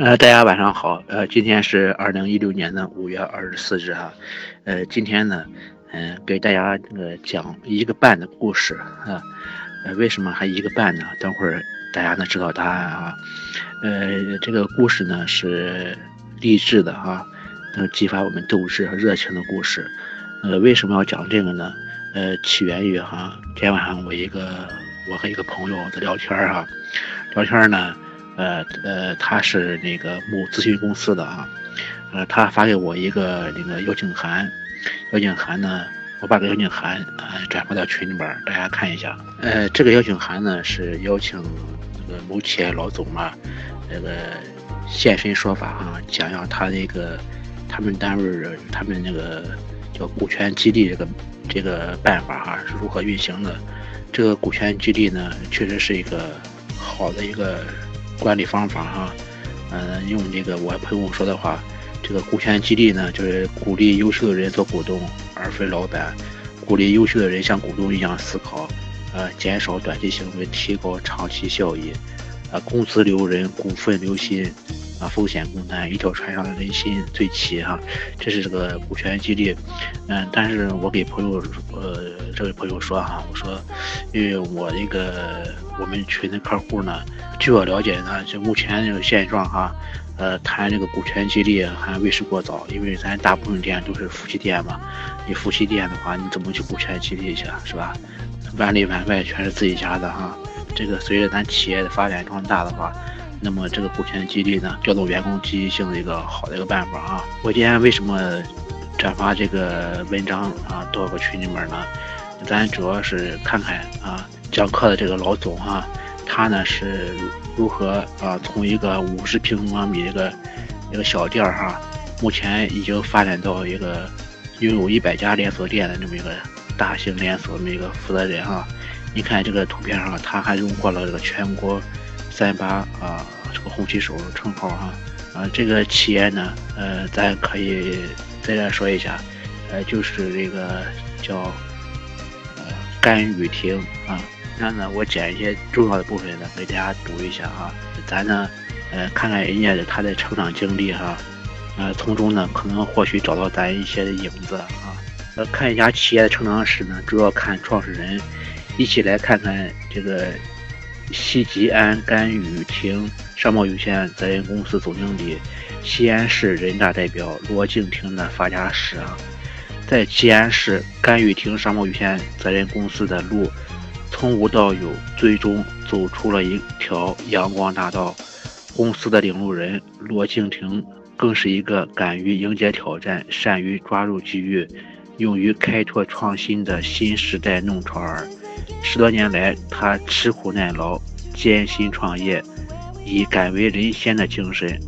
呃，大家晚上好。呃，今天是二零一六年的五月二十四日哈。呃，今天呢，嗯，给大家这个讲一个半的故事啊。呃，为什么还一个半呢？等会儿大家能知道答案啊。呃，这个故事呢是励志的哈，能激发我们斗志和热情的故事。呃，为什么要讲这个呢？呃，起源于哈，今天晚上我一个我和一个朋友在聊天哈，聊天呢。呃呃，他是那个某咨询公司的啊，呃，他发给我一个那个邀请函，邀请函呢，我把这个邀请函呃转发到群里边，大家看一下。呃，这个邀请函呢是邀请这个某企业老总嘛，那个现身说法哈，讲讲他那个他们单位他们那个叫股权激励这个这个办法哈是如何运行的。这个股权激励呢，确实是一个好的一个。管理方法哈，嗯，用这个我朋友说的话，这个股权激励呢，就是鼓励优秀的人做股东，而非老板；鼓励优秀的人像股东一样思考，呃，减少短期行为，提高长期效益，啊，公司留人，股份留心。啊，风险共担，一条船上的人心最齐哈，这是这个股权激励。嗯，但是我给朋友，呃，这位朋友说哈，我说，因为我这个我们群的客户呢，据我了解呢，就目前这个现状哈，呃，谈这个股权激励还为时过早，因为咱大部分店都是夫妻店嘛，你夫妻店的话，你怎么去股权激励去是吧？碗里碗外全是自己家的哈，这个随着咱企业的发展壮大的话。那么这个股权激励呢，调动员工积极性的一个好的一个办法啊。我今天为什么转发这个文章啊到个群里面呢？咱主要是看看啊讲课的这个老总啊，他呢是如何啊从一个五十平方米一个一个小店儿哈，目前已经发展到一个拥有一百家连锁店的这么一个大型连锁的一个负责人哈。你看这个图片上，他还荣获了这个全国。三八啊，这个红旗手称号哈，啊，这个企业呢，呃，咱可以在这说一下，呃，就是这个叫呃甘雨婷啊，那呢，我捡一些重要的部分呢，给大家读一下哈，咱呢，呃，看看人家的他的成长经历哈，呃，从中呢，可能或许找到咱一些的影子啊，呃，看一家企业的成长史呢，主要看创始人，一起来看看这个。西吉安甘雨婷商贸有限责任公司总经理，西安市人大代表罗静婷的发家史啊，在西安市甘雨婷商贸有限责任公司的路，从无到有，最终走出了一条阳光大道。公司的领路人罗静婷，更是一个敢于迎接挑战、善于抓住机遇、勇于开拓创新的新时代弄潮儿。十多年来，他吃苦耐劳、艰辛创业，以敢为人先的精神，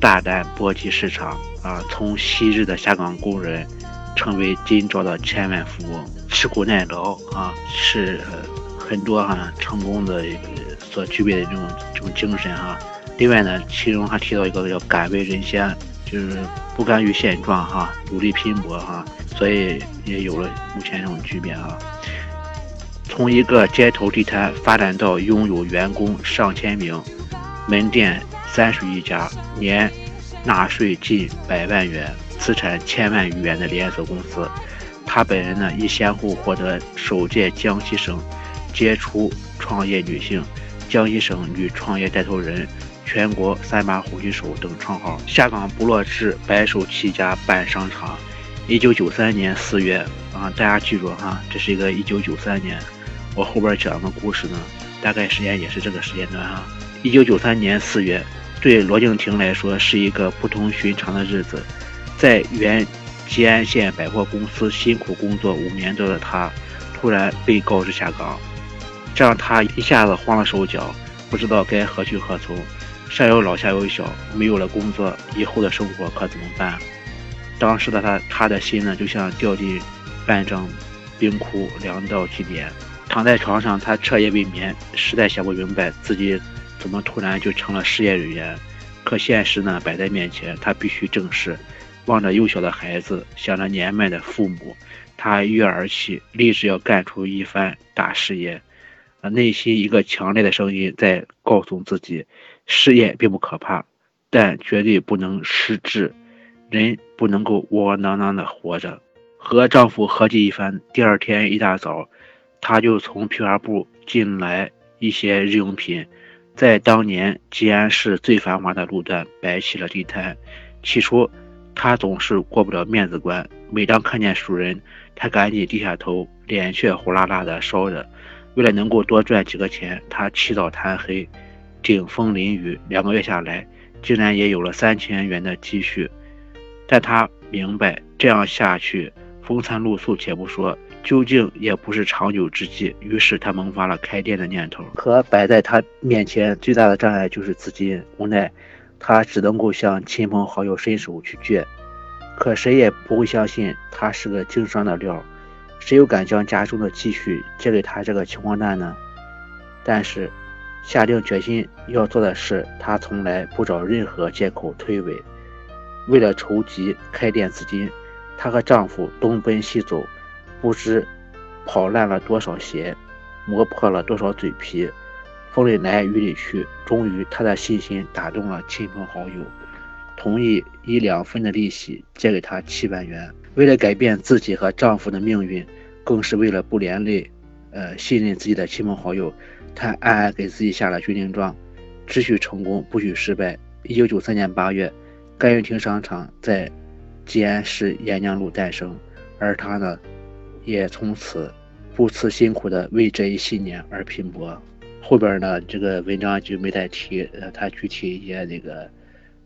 大胆搏击市场。啊，从昔日的下岗工人，成为今朝的千万富翁。吃苦耐劳啊，是很多哈成功的所具备的这种这种精神哈。另外呢，其中还提到一个叫敢为人先，就是不甘于现状哈，努力拼搏哈，所以也有了目前这种局面啊。从一个街头地摊发展到拥有员工上千名、门店三十余家、年纳税近百万元、资产千万余元的连锁公司，他本人呢亦先后获得首届江西省杰出创业女性、江西省女创业带头人、全国三把火炬手等称号。下岗不落志，白手起家办商场。一九九三年四月啊，大家记住哈，这是一个一九九三年。我后边讲的故事呢，大概时间也是这个时间段哈。一九九三年四月，对罗敬亭来说是一个不同寻常的日子。在原吉安县百货公司辛苦工作五年多的他，突然被告知下岗，这让他一下子慌了手脚，不知道该何去何从。上有老下有小，没有了工作，以后的生活可怎么办？当时的他，他的心呢，就像掉进半张冰窟，凉到极点。躺在床上，他彻夜未眠，实在想不明白自己怎么突然就成了失业人员。可现实呢摆在面前，他必须正视。望着幼小的孩子，想着年迈的父母，他一跃而起，立志要干出一番大事业。内心一个强烈的声音在告诉自己：事业并不可怕，但绝对不能失智。人不能够窝窝囊囊的活着。和丈夫合计一番，第二天一大早，他就从批发部进来一些日用品，在当年吉安市最繁华的路段摆起了地摊。起初，他总是过不了面子关，每当看见熟人，他赶紧低下头，脸却火辣辣的烧着。为了能够多赚几个钱，他起早贪黑，顶风淋雨，两个月下来，竟然也有了三千元的积蓄。但他明白，这样下去。风餐露宿且不说，究竟也不是长久之计。于是他萌发了开店的念头。可摆在他面前最大的障碍就是资金，无奈他只能够向亲朋好友伸手去借。可谁也不会相信他是个经商的料，谁又敢将家中的积蓄借给他这个穷光蛋呢？但是下定决心要做的事，他从来不找任何借口推诿。为了筹集开店资金。她和丈夫东奔西走，不知跑烂了多少鞋，磨破了多少嘴皮，风里来雨里去，终于她的信心打动了亲朋好友，同意以两分的利息借给她七万元。为了改变自己和丈夫的命运，更是为了不连累，呃，信任自己的亲朋好友，她暗暗给自己下了军令状：只许成功，不许失败。一九九三年八月，甘云亭商场在。吉安市沿江路诞生，而他呢，也从此不辞辛苦的为这一信念而拼搏。后边呢，这个文章就没再提，呃，他具体一些那个，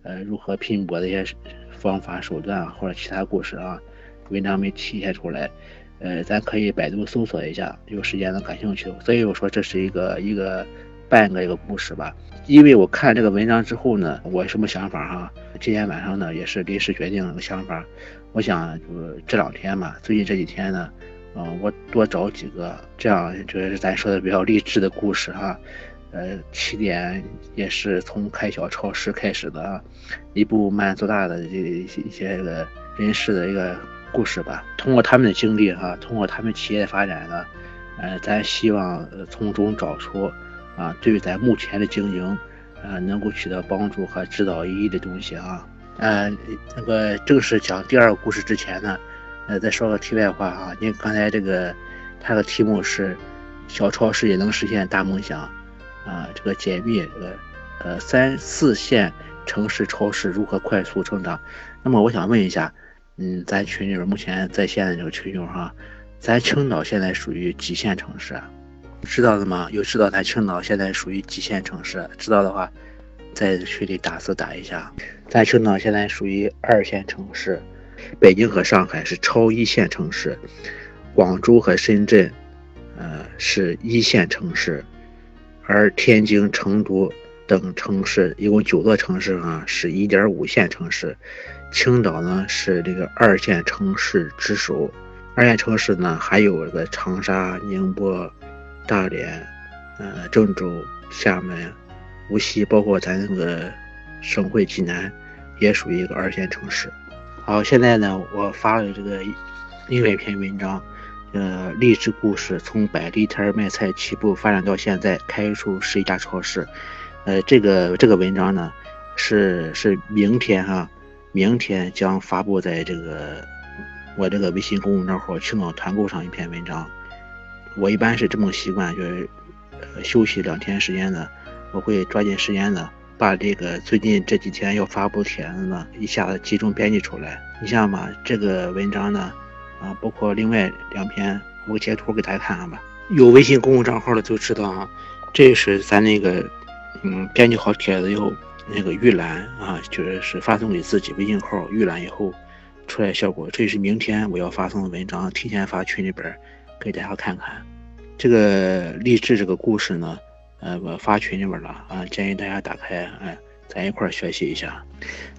呃，如何拼搏的一些方法手段或者其他故事啊，文章没体现出来。呃，咱可以百度搜索一下，有时间的感兴趣。所以我说这是一个一个半个一个故事吧。因为我看这个文章之后呢，我什么想法哈？今天晚上呢，也是临时决定个想法。我想，就这两天嘛，最近这几天呢，嗯，我多找几个，这样就是咱说的比较励志的故事哈。呃，起点也是从开小超市开始的啊，一步慢做大的这一些一些个人事的一个故事吧。通过他们的经历哈，通过他们企业的发展呢，呃，咱希望从中找出啊，对于咱目前的经营。呃，能够取得帮助和指导意义的东西啊。呃，那个正式讲第二个故事之前呢，呃，再说个题外话啊。你刚才这个，它的题目是“小超市也能实现大梦想”，啊，这个解密这个，呃，三四线城市超市如何快速成长？那么我想问一下，嗯，咱群里边目前在线的这个群友哈，咱青岛现在属于几线城市？知道的吗？有知道咱青岛现在属于几线城市？知道的话，在群里打字打一下。咱青岛现在属于二线城市，北京和上海是超一线城市，广州和深圳，呃，是一线城市，而天津、成都等城市一共九座城市啊，是一点五线城市。青岛呢是这个二线城市之首，二线城市呢还有这个长沙、宁波。大连、呃郑州、厦门、无锡，包括咱那个省会济南，也属于一个二线城市。好，现在呢，我发了这个另外一篇文章，呃，励志故事，从摆地摊卖菜起步，发展到现在开出十一家超市。呃，这个这个文章呢，是是明天哈，明天将发布在这个我这个微信公众账号“青岛团购”上一篇文章。我一般是这么习惯，就是休息两天时间的，我会抓紧时间的把这个最近这几天要发布帖子呢一下子集中编辑出来。你像嘛，这个文章呢，啊，包括另外两篇，我截图给大家看看吧。有微信公共账号的就知道啊，这是咱那个嗯编辑好帖子以后那个预览啊，就是是发送给自己微信号预览以后出来效果。这是明天我要发送的文章，提前发群里边。给大家看看这个励志这个故事呢，呃，我发群里边了啊，建议大家打开，哎，咱一块学习一下。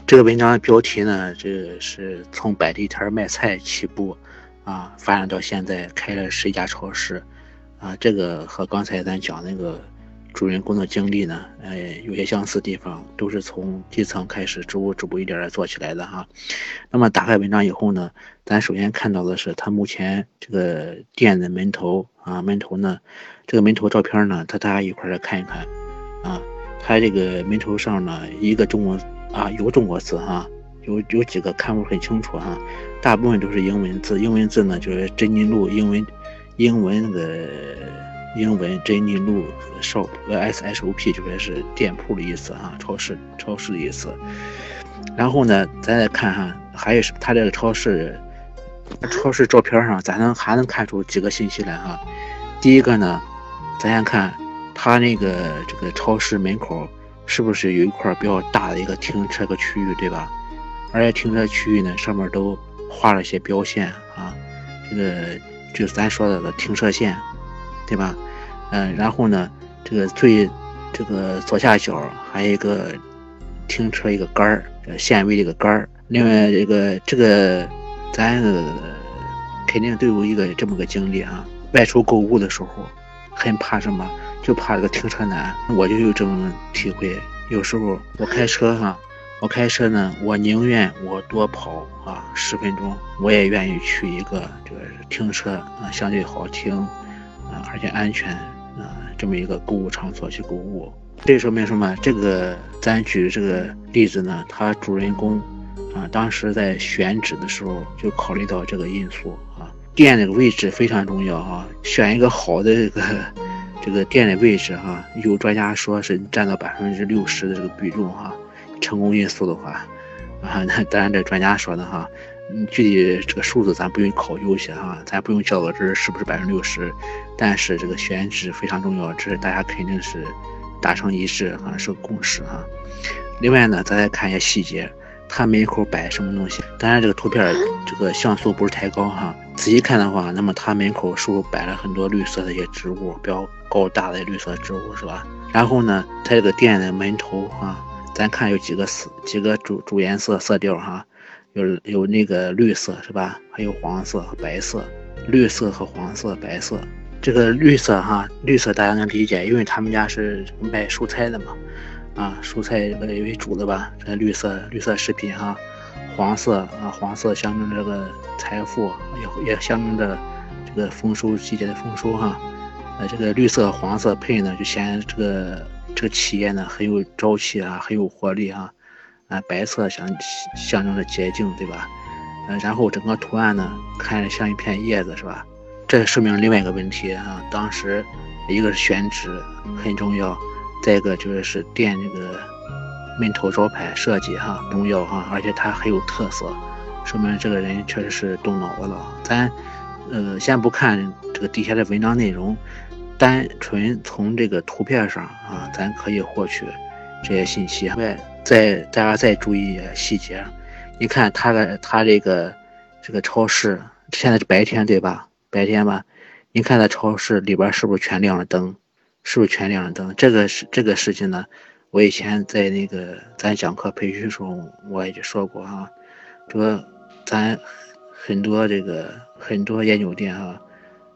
这个文章的标题呢，这是从摆地摊卖菜起步，啊，发展到现在开了十家超市，啊，这个和刚才咱讲那个。主人公的经历呢，哎，有些相似地方，都是从基层开始，逐步逐步一点点做起来的哈。那么打开文章以后呢，咱首先看到的是他目前这个店的门头啊，门头呢，这个门头照片呢，他大家一块来看一看啊。他这个门头上呢，一个中文啊，有中国字哈，有有几个看不很清楚哈，大部分都是英文字。英文字呢，就是珍妮路英文，英文那个英文珍妮路 shop S H O P 就说是店铺的意思哈，超市超市的意思。然后呢，咱再看哈，还有是它这个超市，超市照片上咱能还能看出几个信息来哈。第一个呢，咱先看它那个这个超市门口。是不是有一块比较大的一个停车个区域，对吧？而且停车区域呢，上面都画了一些标线啊，这个就是咱说的个停车线，对吧？嗯，然后呢，这个最这个左下角还有一个停车一个杆儿，限位的一个杆儿。另外，这个这个咱肯定都有一个这么个经历啊，外出购物的时候，很怕什么？就怕这个停车难，我就有这种体会。有时候我开车哈，我开车呢，我宁愿我多跑啊十分钟，我也愿意去一个这个停车啊相对好停啊而且安全啊这么一个购物场所去购物。这说明什么？这个咱举这个例子呢，他主人公啊当时在选址的时候就考虑到这个因素店这个位置非常重要啊，选一个好的这个。这个店的位置哈，有专家说是占到百分之六十的这个比重哈，成功因素的话，啊，那当然这专家说的哈，嗯具体这个数字咱不用考究去哈，咱不用较个真是不是百分之六十，但是这个选址非常重要，这是大家肯定是达成一致哈，是个共识哈。另外呢，咱再看一下细节。他门口摆什么东西？当然，这个图片这个像素不是太高哈。仔细看的话，那么他门口是不是摆了很多绿色的一些植物，比较高大的绿色植物是吧？然后呢，他这个店的门头啊，咱看有几个色，几个主主颜色色调哈，有有那个绿色是吧？还有黄色白色，绿色和黄色、白色。这个绿色哈，绿色大家能理解，因为他们家是卖蔬菜的嘛。啊，蔬菜这个为主的吧，这绿色绿色食品哈，黄色啊，黄色象征这个财富，也也象征着这个丰收季节的丰收哈。呃，这个绿色黄色配呢，就显这个这个企业呢很有朝气啊，很有活力啊。啊，白色象象征着洁净，对吧？呃，然后整个图案呢，看着像一片叶子，是吧？这说明另外一个问题啊，当时一个是选址很重要。再一个就是是店这个门头招牌设计哈重要哈，而且它很有特色，说明这个人确实是动脑子了。咱呃先不看这个底下的文章内容，单纯从这个图片上啊，咱可以获取这些信息。外再大家再注意细节，你看他的他这个这个超市现在是白天对吧？白天吧，你看它超市里边是不是全亮了灯？是不是全亮了灯？这个是这个事情呢，我以前在那个咱讲课培训时候我也就说过哈，说咱很多这个很多烟酒店哈，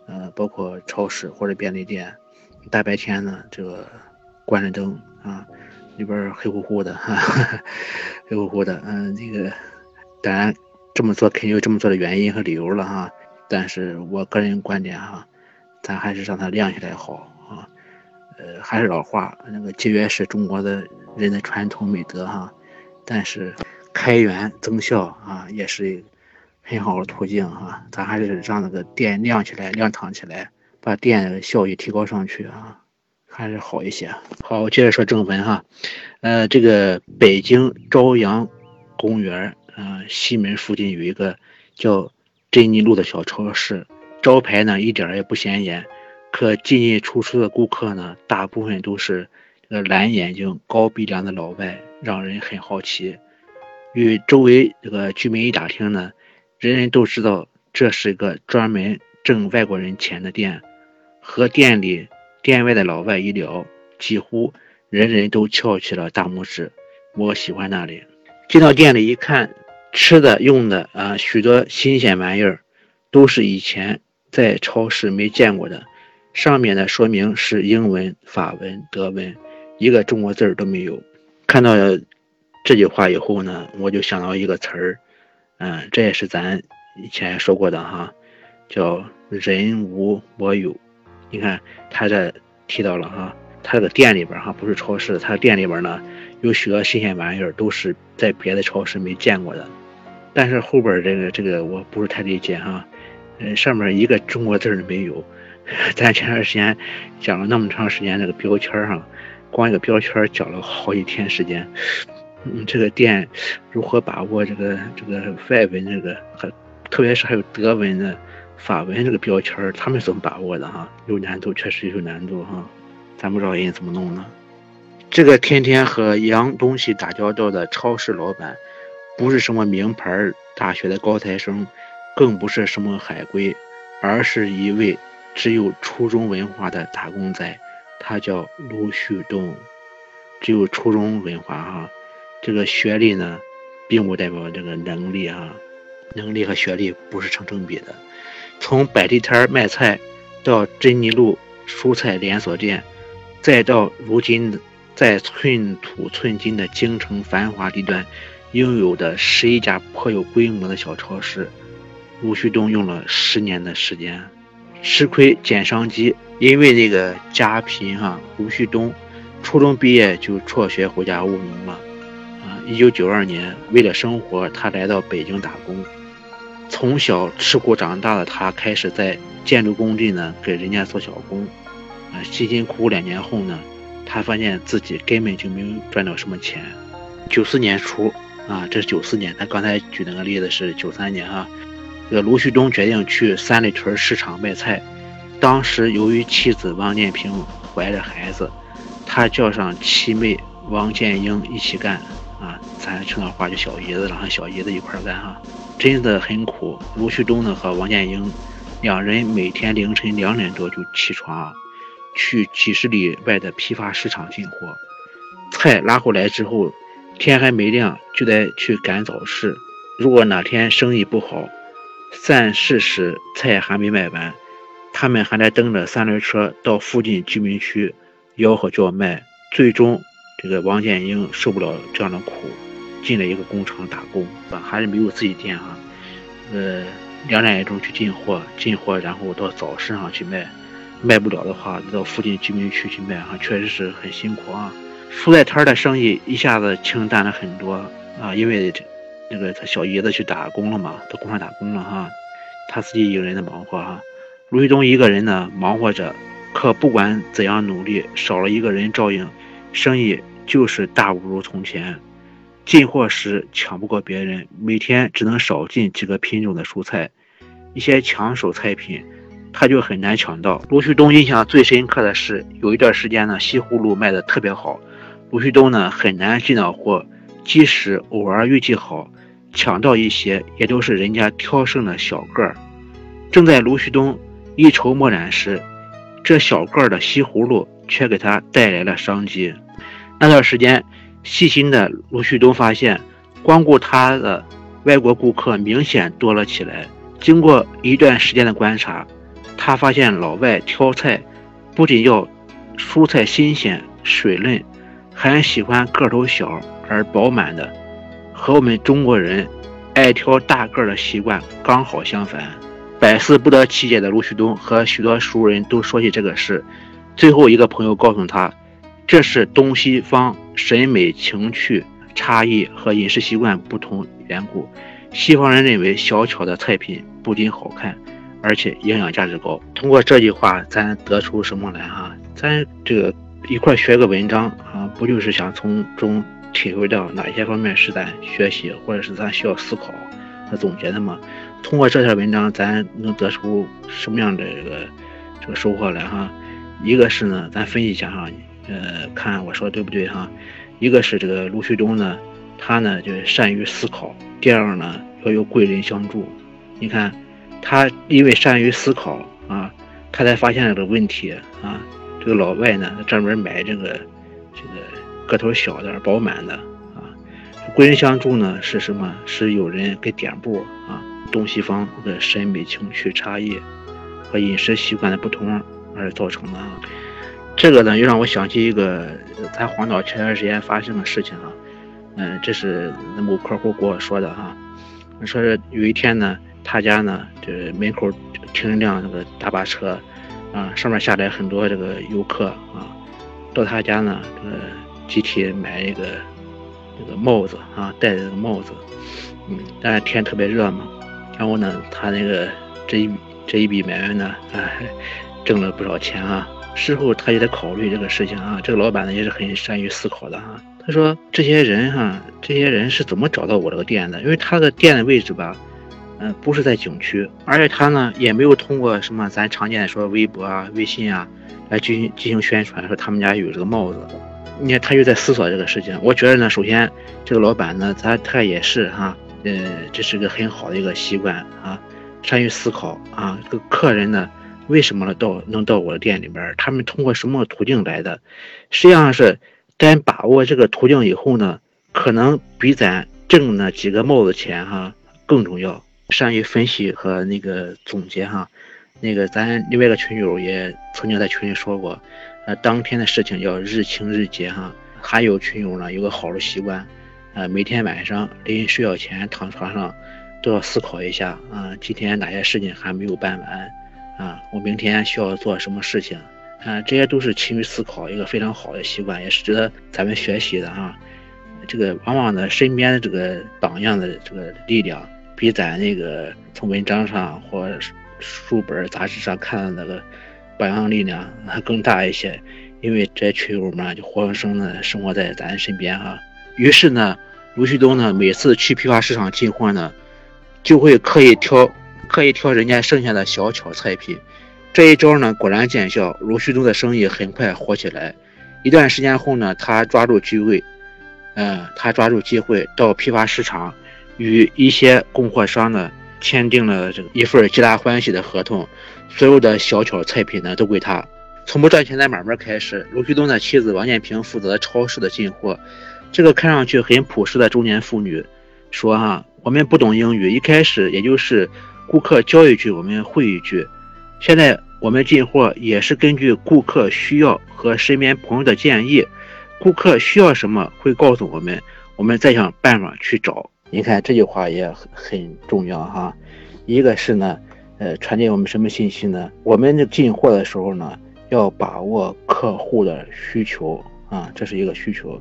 呃，包括超市或者便利店，大白天呢这个关着灯啊，里边黑乎乎的哈，黑乎乎的，嗯，这个当然这么做肯定有这么做的原因和理由了哈，但是我个人观点哈，咱还是让它亮起来好。呃，还是老话，那个节约是中国的人的传统美德哈，但是开源增效啊，也是很好的途径哈。咱还是让那个店亮起来、亮堂起来，把店的效益提高上去啊，还是好一些。好，我接着说正文哈。呃，这个北京朝阳公园啊西门附近有一个叫珍妮路的小超市，招牌呢一点也不显眼。可进进出出的顾客呢，大部分都是这个蓝眼睛、高鼻梁的老外，让人很好奇。与周围这个居民一打听呢，人人都知道这是一个专门挣外国人钱的店。和店里店外的老外一聊，几乎人人都翘起了大拇指。我喜欢那里。进到店里一看，吃的、用的啊，许多新鲜玩意儿，都是以前在超市没见过的。上面的说明是英文、法文、德文，一个中国字儿都没有。看到这句话以后呢，我就想到一个词儿，嗯，这也是咱以前说过的哈，叫“人无我有”。你看他这提到了哈，他这个店里边哈，不是超市，他店里边呢有许多新鲜玩意儿都是在别的超市没见过的。但是后边这个这个我不是太理解哈，嗯，上面一个中国字都没有。咱前段时间讲了那么长时间这个标签哈，光一个标签讲了好几天时间。嗯，这个店如何把握这个这个外文这个还特别是还有德文的、法文这个标签他们怎么把握的哈？有难度，确实有难度哈。咱不知道人家怎么弄呢？这个天天和洋东西打交道的超市老板，不是什么名牌大学的高材生，更不是什么海归，而是一位只有初中文化的打工仔，他叫卢旭东，只有初中文化哈。这个学历呢，并不代表这个能力啊，能力和学历不是成正比的。从摆地摊卖菜，到珍妮路蔬菜连锁店，再到如今。在寸土寸金的京城繁华地段，拥有的十一家颇有规模的小超市，卢旭东用了十年的时间，吃亏捡商机。因为这个家贫哈，胡旭东初中毕业就辍学回家务农了。啊，一九九二年，为了生活，他来到北京打工。从小吃苦长大的他，开始在建筑工地呢给人家做小工。啊，辛辛苦苦两年后呢。他发现自己根本就没有赚到什么钱。九四年初啊，这是九四年。他刚才举那个例子是九三年啊。这个卢旭东决定去三里屯市场卖菜。当时由于妻子王建平怀着孩子，他叫上妻妹王建英一起干啊。咱称那话就小姨子，让小姨子一块干哈。真的很苦。卢旭东呢和王建英两人每天凌晨两点多就起床。去几十里外的批发市场进货，菜拉回来之后，天还没亮就得去赶早市。如果哪天生意不好，散市时菜还没卖完，他们还在蹬着三轮车到附近居民区吆喝叫卖。最终，这个王建英受不了这样的苦，进了一个工厂打工啊，还是没有自己店啊。呃，两点钟去进货，进货然后到早市上去卖。卖不了的话，到附近居民区去卖哈，确实是很辛苦啊。蔬菜摊的生意一下子清淡了很多啊，因为这那个他小姨子去打工了嘛，到工厂打工了哈，他自己一个人在忙活哈。卢旭东一个人呢忙活着，可不管怎样努力，少了一个人照应，生意就是大不如从前。进货时抢不过别人，每天只能少进几个品种的蔬菜，一些抢手菜品。他就很难抢到。卢旭东印象最深刻的是，有一段时间呢，西葫芦卖的特别好，卢旭东呢很难进到货，即使偶尔运气好，抢到一些，也都是人家挑剩的小个儿。正在卢旭东一筹莫展时，这小个儿的西葫芦却给他带来了商机。那段时间，细心的卢旭东发现，光顾他的外国顾客明显多了起来。经过一段时间的观察，他发现老外挑菜不仅要蔬菜新鲜水嫩，还喜欢个头小而饱满的，和我们中国人爱挑大个儿的习惯刚好相反。百思不得其解的卢旭东和许多熟人都说起这个事，最后一个朋友告诉他，这是东西方审美情趣差异和饮食习惯不同缘故。西方人认为小巧的菜品不仅好看。而且营养价值高。通过这句话，咱得出什么来哈？咱这个一块学个文章啊，不就是想从中体会到哪些方面是咱学习，或者是咱需要思考和总结的吗？通过这篇文章，咱能得出什么样的这个这个收获来哈？一个是呢，咱分析一下哈，呃，看我说的对不对哈？一个是这个卢旭东呢，他呢就善于思考；第二呢，要有贵人相助。你看。他因为善于思考啊，他才发现了这个问题啊。这个老外呢，专门买这个这个个头小的、饱满的啊。贵人相助呢是什么？是有人给点拨啊。东西方的审美情趣差异和饮食习惯的不同而造成的啊。这个呢，又让我想起一个在黄岛前段时间发生的事情啊。嗯，这是某客户跟我说的哈。说是有一天呢。他家呢，这门口停一辆那个大巴车，啊，上面下来很多这个游客啊，到他家呢，这个集体买一个那个帽子啊，戴着这个帽子，嗯，但是天特别热嘛，然后呢，他那个这一这一笔买卖呢，哎，挣了不少钱啊。事后他也在考虑这个事情啊，这个老板呢也是很善于思考的啊。他说这些人哈，这些人是怎么找到我这个店的？因为他的店的位置吧，嗯，不是在景区，而且他呢也没有通过什么咱常见的说微博啊、微信啊来进行进行宣传，说他们家有这个帽子。你看他又在思索这个事情。我觉得呢，首先这个老板呢，他他也是哈，呃，这是个很好的一个习惯啊，善于思考啊。这个客人呢，为什么到能到我的店里边？他们通过什么途径来的？实际上是咱把握这个途径以后呢，可能比咱挣那几个帽子钱哈更重要。善于分析和那个总结哈，那个咱另外一个群友也曾经在群里说过。当天的事情要日清日结哈。还有群友呢，有个好的习惯，呃，每天晚上临睡觉前躺床上，都要思考一下啊，今天哪些事情还没有办完啊？我明天需要做什么事情啊？这些都是勤于思考一个非常好的习惯，也是值得咱们学习的啊。这个往往呢，身边的这个榜样的这个力量，比咱那个从文章上或书本杂志上看的那个。榜样力量还更大一些，因为这些群友们就活生生的生活在咱身边哈。于是呢，卢旭东呢每次去批发市场进货呢，就会刻意挑刻意挑人家剩下的小巧菜品。这一招呢果然见效，卢旭东的生意很快火起来。一段时间后呢，他抓住机会，嗯，他抓住机会到批发市场与一些供货商呢签订了这个一份皆大欢喜的合同。所有的小巧菜品呢，都归他。从不赚钱的买卖开始，卢旭东的妻子王建平负责超市的进货。这个看上去很朴实的中年妇女说：“哈，我们不懂英语，一开始也就是顾客教一句，我们会一句。现在我们进货也是根据顾客需要和身边朋友的建议，顾客需要什么会告诉我们，我们再想办法去找。你看这句话也很很重要哈。一个是呢。”呃，传递我们什么信息呢？我们这进货的时候呢，要把握客户的需求啊，这是一个需求。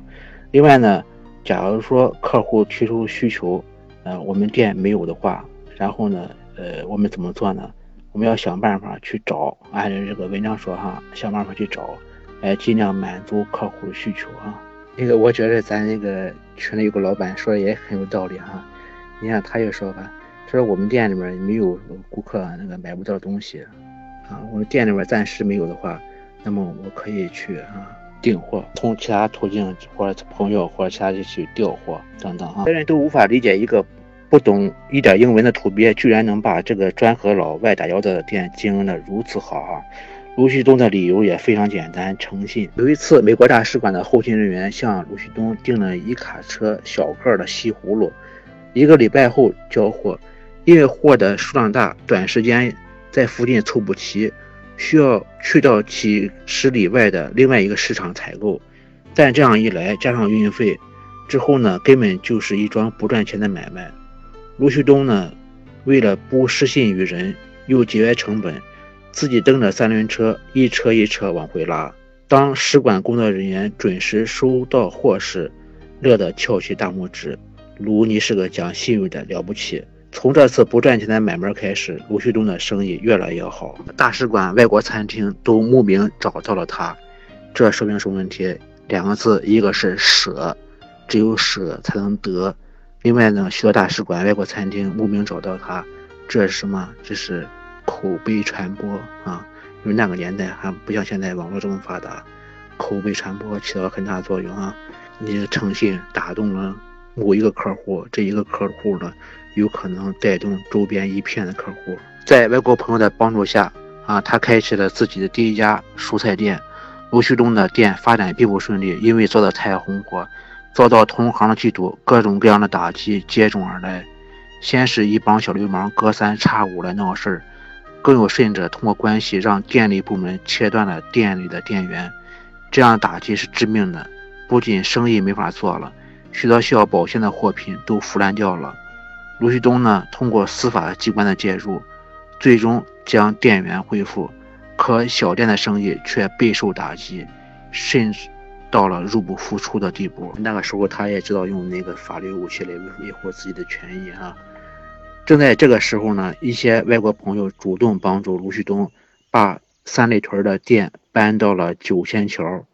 另外呢，假如说客户提出需求，呃，我们店没有的话，然后呢，呃，我们怎么做呢？我们要想办法去找，按照这个文章说哈，想办法去找，来尽量满足客户的需求啊。那个，我觉得咱那个群里有个老板说的也很有道理哈。你看，他就说吧。说我们店里面没有顾客那个买不到东西，啊，我们店里面暂时没有的话，那么我可以去啊订货，从其他途径或者朋友或者其他地去调货等等啊。别人都无法理解一个不懂一点英文的土鳖，居然能把这个专和老外打交道的店经营的如此好啊！卢旭东的理由也非常简单，诚信。有一次，美国大使馆的后勤人员向卢旭东订了一卡车小个的西葫芦，一个礼拜后交货。因为货的数量大，短时间在附近凑不齐，需要去到几十里外的另外一个市场采购。但这样一来，加上运费，之后呢，根本就是一桩不赚钱的买卖。卢旭东呢，为了不失信于人，又节约成本，自己蹬着三轮车，一车一车往回拉。当使馆工作人员准时收到货时，乐得翘起大拇指：“卢，你是个讲信誉的，了不起。”从这次不赚钱的买卖开始，卢旭东的生意越来越好。大使馆、外国餐厅都慕名找到了他，这说明什么问题？两个字，一个是舍，只有舍才能得。另外呢，许多大使馆、外国餐厅慕名找到他，这是什么？这是口碑传播啊！因为那个年代还不像现在网络这么发达，口碑传播起到很大作用啊！你的诚信打动了某一个客户，这一个客户呢？有可能带动周边一片的客户，在外国朋友的帮助下，啊，他开启了自己的第一家蔬菜店。卢旭东的店发展并不顺利，因为做的太红火，遭到同行的嫉妒，各种各样的打击接踵而来。先是一帮小流氓隔三差五来闹事儿，更有甚者通过关系让电力部门切断了店里的电源。这样打击是致命的，不仅生意没法做了，许多需要保鲜的货品都腐烂掉了。卢旭东呢，通过司法机关的介入，最终将店员恢复，可小店的生意却备受打击，甚至到了入不敷出的地步。那个时候，他也知道用那个法律武器来维维护自己的权益啊。正在这个时候呢，一些外国朋友主动帮助卢旭东，把三里屯的店搬到了九仙桥。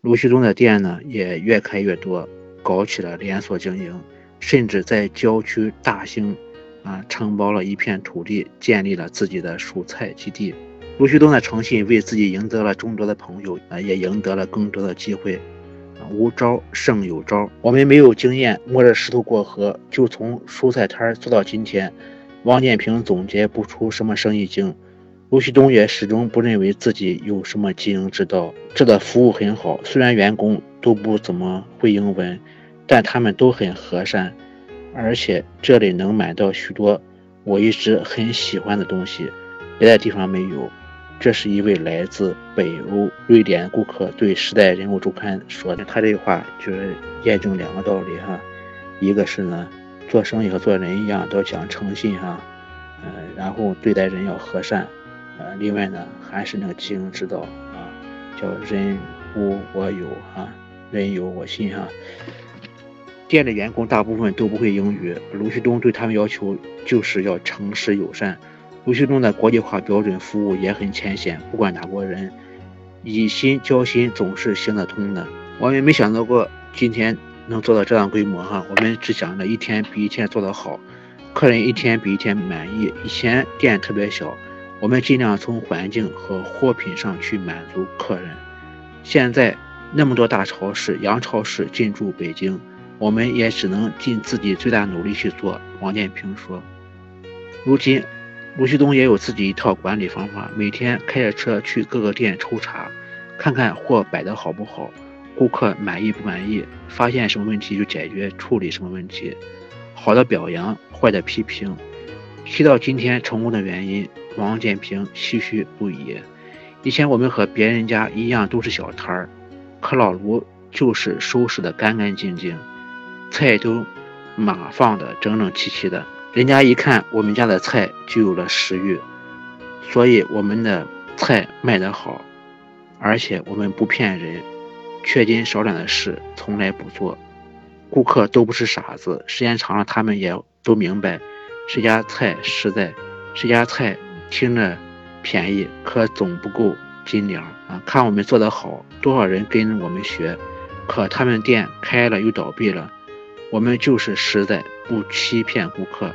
卢旭东的店呢，也越开越多，搞起了连锁经营，甚至在郊区大兴。啊，承包了一片土地，建立了自己的蔬菜基地。卢旭东的诚信为自己赢得了众多的朋友，啊，也赢得了更多的机会。无招胜有招，我们没有经验，摸着石头过河，就从蔬菜摊做到今天。王建平总结不出什么生意经，卢旭东也始终不认为自己有什么经营之道。这的服务很好，虽然员工都不怎么会英文，但他们都很和善。而且这里能买到许多我一直很喜欢的东西，别的地方没有。这是一位来自北欧瑞典顾客对《时代人物周刊》说的。他这话就是验证两个道理哈，一个是呢，做生意和做人一样都要讲诚信哈，嗯，然后对待人要和善，呃，另外呢还是那个经营之道啊，叫人无我有哈，人有我心哈。店的员工大部分都不会英语，卢旭东对他们要求就是要诚实友善。卢旭东的国际化标准服务也很浅显，不管哪国人，以心交心总是行得通的。我们没想到过今天能做到这样规模哈，我们只想着一天比一天做得好，客人一天比一天满意。以前店特别小，我们尽量从环境和货品上去满足客人。现在那么多大超市、洋超市进驻北京。我们也只能尽自己最大努力去做。王建平说：“如今，卢旭东也有自己一套管理方法，每天开着车去各个店抽查，看看货摆的好不好，顾客满意不满意，发现什么问题就解决处理什么问题。好的表扬，坏的批评。提到今天成功的原因，王建平唏嘘不已。以前我们和别人家一样都是小摊儿，可老卢就是收拾的干干净净。”菜都码放的整整齐齐的，人家一看我们家的菜就有了食欲，所以我们的菜卖得好，而且我们不骗人，缺斤少两的事从来不做。顾客都不是傻子，时间长了他们也都明白，这家菜实在，这家菜听着便宜，可总不够斤两啊！看我们做得好，多少人跟我们学，可他们店开了又倒闭了。我们就是实在，不欺骗顾客，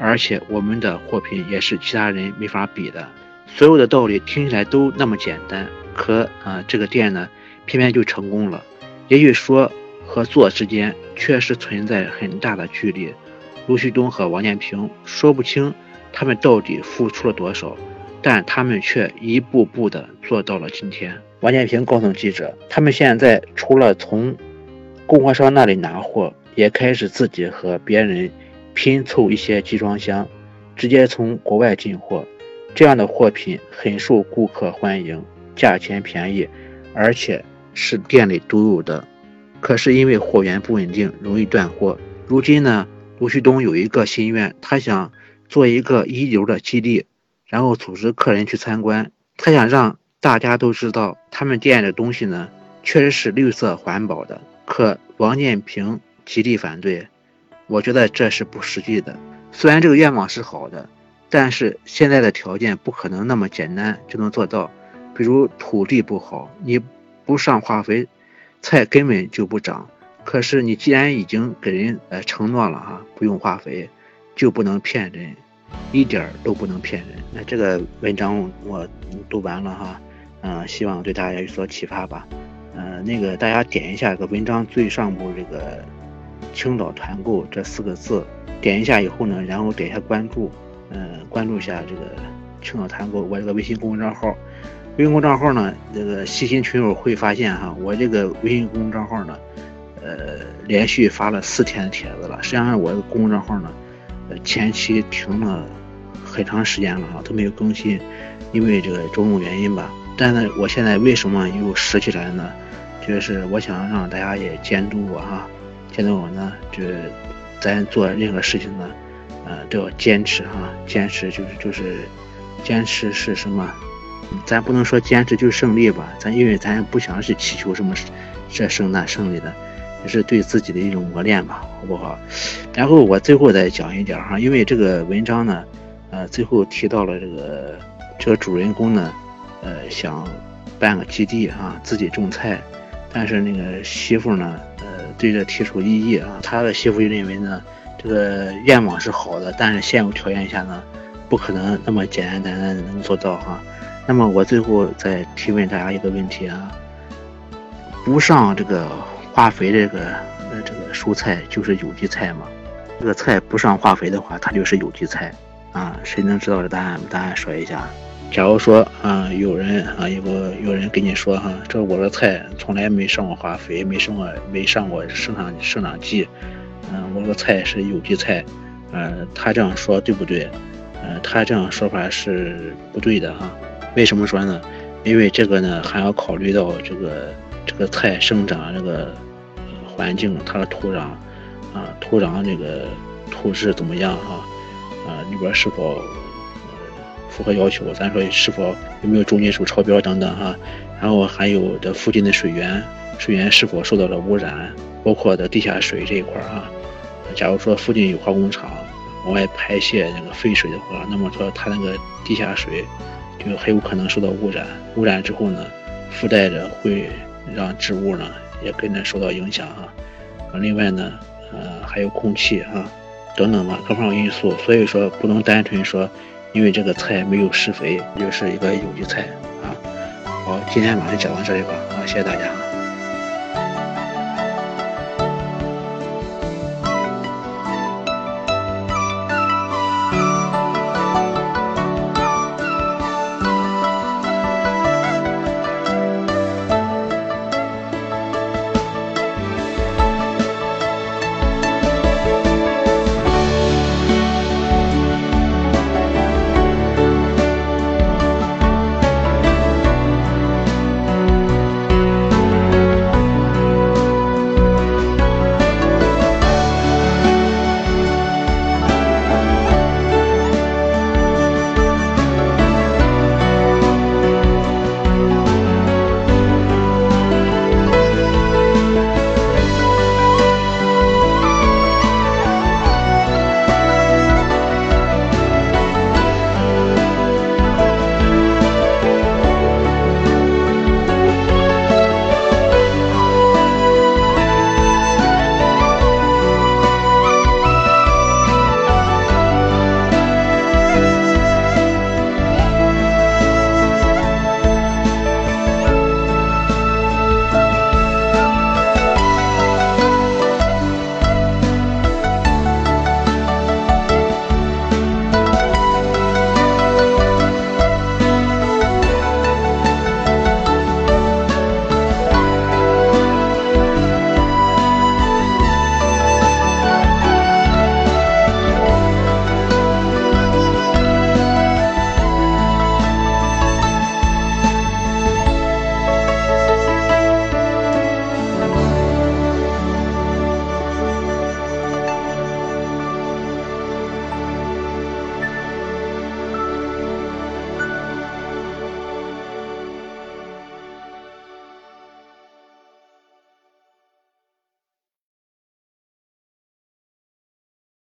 而且我们的货品也是其他人没法比的。所有的道理听起来都那么简单，可啊，这个店呢，偏偏就成功了。也许说和做之间确实存在很大的距离。卢旭东和王建平说不清他们到底付出了多少，但他们却一步步的做到了今天。王建平告诉记者，他们现在除了从供货商那里拿货。也开始自己和别人拼凑一些集装箱，直接从国外进货。这样的货品很受顾客欢迎，价钱便宜，而且是店里独有的。可是因为货源不稳定，容易断货。如今呢，卢旭东有一个心愿，他想做一个一流的基地，然后组织客人去参观。他想让大家都知道，他们店的东西呢，确实是绿色环保的。可王建平。极力反对，我觉得这是不实际的。虽然这个愿望是好的，但是现在的条件不可能那么简单就能做到。比如土地不好，你不上化肥，菜根本就不长。可是你既然已经给人呃承诺了哈，不用化肥，就不能骗人，一点都不能骗人。那这个文章我读完了哈，嗯，希望对大家有所启发吧。嗯，那个大家点一下这个文章最上部这个。青岛团购这四个字，点一下以后呢，然后点一下关注，嗯，关注一下这个青岛团购我这个微信公众账号。微信公众账号呢，这个细心群友会发现哈，我这个微信公众账号呢，呃，连续发了四天的帖子了。实际上我这个公众账号呢，呃，前期停了很长时间了哈，都没有更新，因为这个种种原因吧。但是我现在为什么又拾起来呢？就是我想让大家也监督我哈。现在我呢，就是咱做任何事情呢，呃，都要坚持哈，坚持就是就是，坚持是什么？咱不能说坚持就是胜利吧，咱因为咱不想去祈求什么这胜那胜利的，也是对自己的一种磨练吧，好不好？然后我最后再讲一点哈，因为这个文章呢，呃，最后提到了这个这个主人公呢，呃，想办个基地啊，自己种菜，但是那个媳妇呢，呃，对这提出异议啊，他的媳妇就认为呢，这个愿望是好的，但是现有条件下呢，不可能那么简简单单的能做到哈。那么我最后再提问大家一个问题啊，不上这个化肥这个呃这个蔬菜就是有机菜嘛？这个菜不上化肥的话，它就是有机菜啊？谁能知道这答案？答案说一下。假如说啊，有人啊，有个有人跟你说哈，这我的菜从来没上过化肥，没上过没上过生长生长剂，嗯，我的菜是有机菜，呃，他这样说对不对？呃，他这样说法是不对的哈。为什么说呢？因为这个呢，还要考虑到这个这个菜生长这个环境，它的土壤啊，土壤这个土质怎么样啊？啊，里边是否符合要求？咱说是否有没有重金属超标等等哈？然后还有这附近的水源，水源是否受到了污染？包括的地下水这一块啊。假如说附近有化工厂往外排泄那个废水的话，那么说它那个地下水。就很有可能受到污染，污染之后呢，附带着会让植物呢也跟着受到影响啊。另外呢，呃，还有空气啊等等吧，各方面因素。所以说不能单纯说，因为这个菜没有施肥就是一个有机菜啊。好，今天晚上讲到这里吧，啊，谢谢大家。